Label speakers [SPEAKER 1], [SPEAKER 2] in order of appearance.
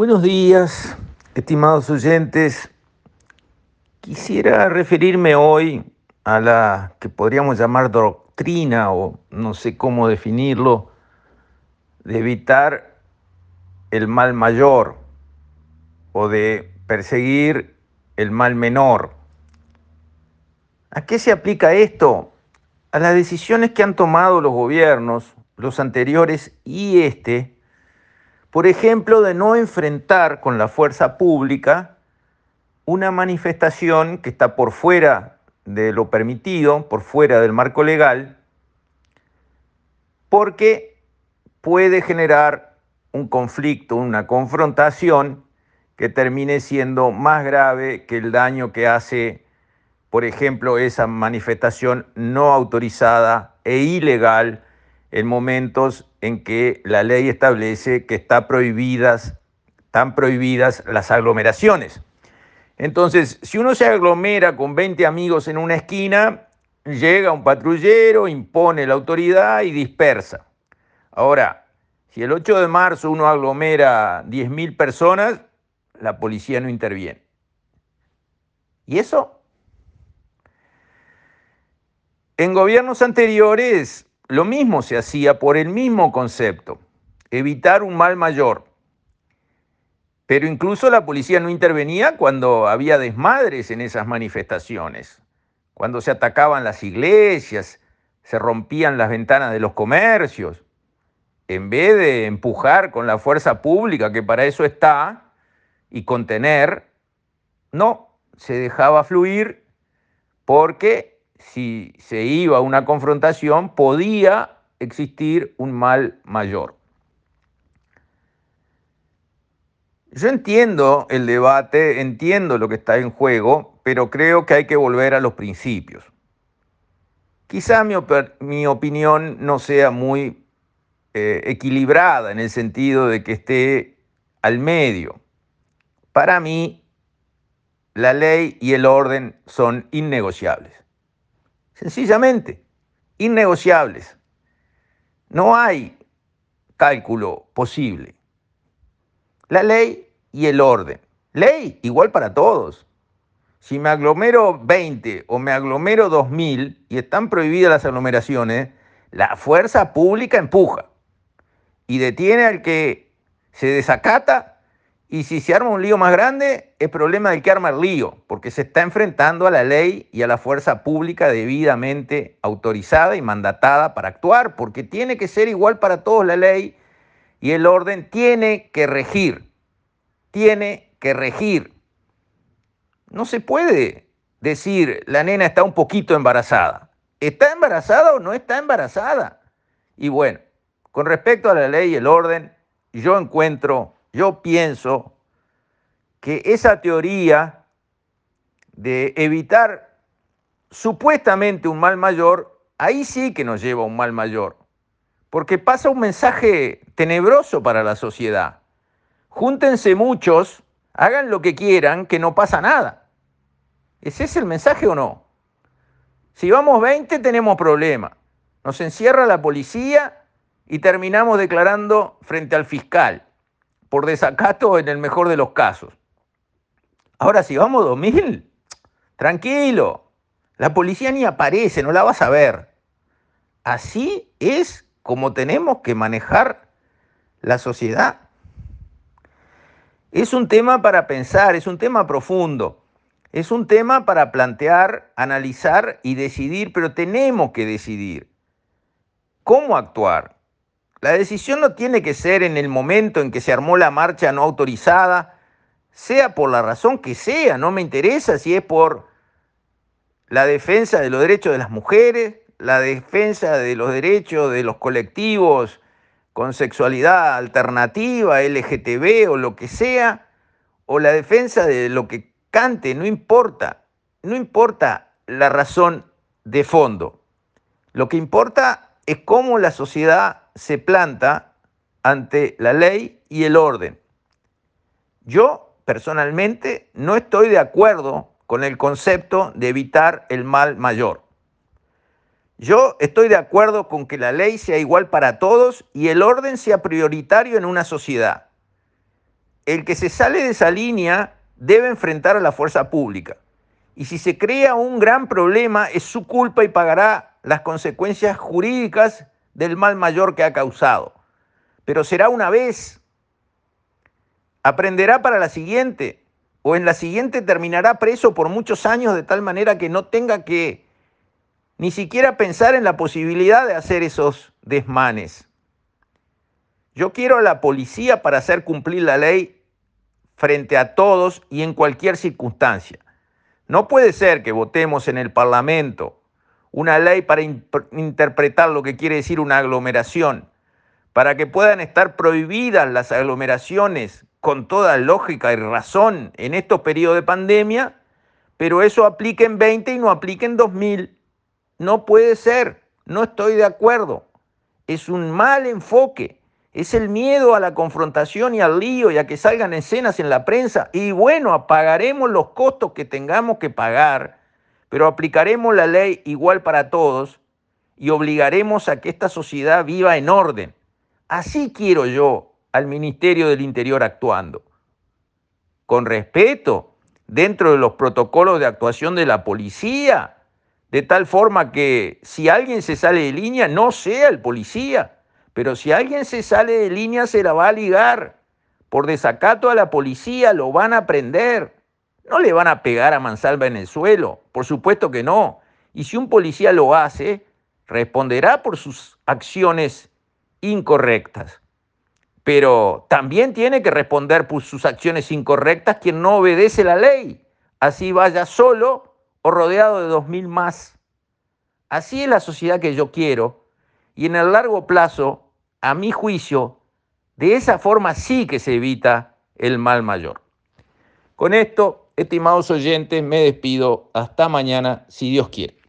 [SPEAKER 1] Buenos días, estimados oyentes. Quisiera referirme hoy a la que podríamos llamar doctrina o no sé cómo definirlo, de evitar el mal mayor o de perseguir el mal menor. ¿A qué se aplica esto? A las decisiones que han tomado los gobiernos, los anteriores y este, por ejemplo, de no enfrentar con la fuerza pública una manifestación que está por fuera de lo permitido, por fuera del marco legal, porque puede generar un conflicto, una confrontación que termine siendo más grave que el daño que hace, por ejemplo, esa manifestación no autorizada e ilegal en momentos en que la ley establece que están prohibidas las aglomeraciones. Entonces, si uno se aglomera con 20 amigos en una esquina, llega un patrullero, impone la autoridad y dispersa. Ahora, si el 8 de marzo uno aglomera 10.000 personas, la policía no interviene. ¿Y eso? En gobiernos anteriores lo mismo se hacía por el mismo concepto, evitar un mal mayor. Pero incluso la policía no intervenía cuando había desmadres en esas manifestaciones, cuando se atacaban las iglesias, se rompían las ventanas de los comercios. En vez de empujar con la fuerza pública, que para eso está, y contener, no, se dejaba fluir porque si se iba a una confrontación, podía existir un mal mayor. Yo entiendo el debate, entiendo lo que está en juego, pero creo que hay que volver a los principios. Quizá mi, opinión no sea muy eh, equilibrada en el sentido de que esté al medio. Para mí, la ley y el orden son innegociables. Sencillamente, innegociables. No hay cálculo posible. La ley y el orden. Ley igual para todos. Si me aglomero 20 o me aglomero 2000 y están prohibidas las aglomeraciones, la fuerza pública empuja y detiene al que se desacata y si se arma un lío más grande, es problema del que arma el lío, porque se está enfrentando a la ley y a la fuerza pública debidamente autorizada y mandatada para actuar, porque tiene que ser igual para todos la ley y el orden tiene que regir, tiene que regir. No se puede decir la nena está un poquito embarazada. ¿Está embarazada o no está embarazada? Y bueno, con respecto a la ley y el orden, yo encuentro yo pienso que esa teoría de evitar supuestamente un mal mayor, ahí sí que nos lleva a un mal mayor, porque pasa un mensaje tenebroso para la sociedad. Júntense muchos, hagan lo que quieran, que no pasa nada. ¿Ese es el mensaje o no? Si vamos 20 tenemos problema. Nos encierra la policía y terminamos declarando frente al fiscal por desacato en el mejor de los casos. Ahora, si vamos 2000, tranquilo, la policía ni aparece, no la vas a ver. Así es como tenemos que manejar la sociedad. Es un tema para pensar, es un tema profundo, es un tema para plantear, analizar y decidir, pero tenemos que decidir cómo actuar. La decisión no tiene que ser en el momento en que se armó la marcha no autorizada, sea por la razón que sea, no me interesa si es por la defensa de los derechos de las mujeres, la defensa de los derechos de los colectivos con sexualidad alternativa, LGTB o lo que sea, o la defensa de lo que cante, no importa, no importa la razón de fondo. Lo que importa es cómo la sociedad se planta ante la ley y el orden. Yo personalmente no estoy de acuerdo con el concepto de evitar el mal mayor. Yo estoy de acuerdo con que la ley sea igual para todos y el orden sea prioritario en una sociedad. el que se sale de esa línea debe enfrentar a la fuerza pública. Y si se crea un gran problema, es su culpa y pagará las consecuencias jurídicas del mal mayor que ha causado. Pero será una vez. Aprenderá para la siguiente. O en la siguiente terminará preso por muchos años de tal manera que no tenga que ni siquiera pensar en la posibilidad de hacer esos desmanes. Yo quiero a la policía para hacer cumplir la ley frente a todos y en cualquier circunstancia. No puede ser que votemos en el Parlamento una ley para interpretar lo que quiere decir una aglomeración, para que puedan estar prohibidas las aglomeraciones con toda lógica y razón en estos periodos de pandemia, pero eso aplique en 20 y no aplique en 2000. No puede ser, no estoy de acuerdo. Es un mal enfoque. Es el miedo a la confrontación y al lío y a que salgan escenas en la prensa. Y bueno, apagaremos los costos que tengamos que pagar, pero aplicaremos la ley igual para todos y obligaremos a que esta sociedad viva en orden. Así quiero yo al Ministerio del Interior actuando. Con respeto, dentro de los protocolos de actuación de la policía, de tal forma que si alguien se sale de línea, no sea el policía, pero si alguien se sale de línea, se la va a ligar. Por desacato a la policía lo van a prender. No le van a pegar a mansalva en el suelo, por supuesto que no. Y si un policía lo hace, responderá por sus acciones incorrectas. Pero también tiene que responder por sus acciones incorrectas quien no obedece la ley. Así vaya solo o rodeado de dos mil más. Así es la sociedad que yo quiero y en el largo plazo, a mi juicio, de esa forma sí que se evita el mal mayor. Con esto, estimados oyentes, me despido. Hasta mañana, si Dios quiere.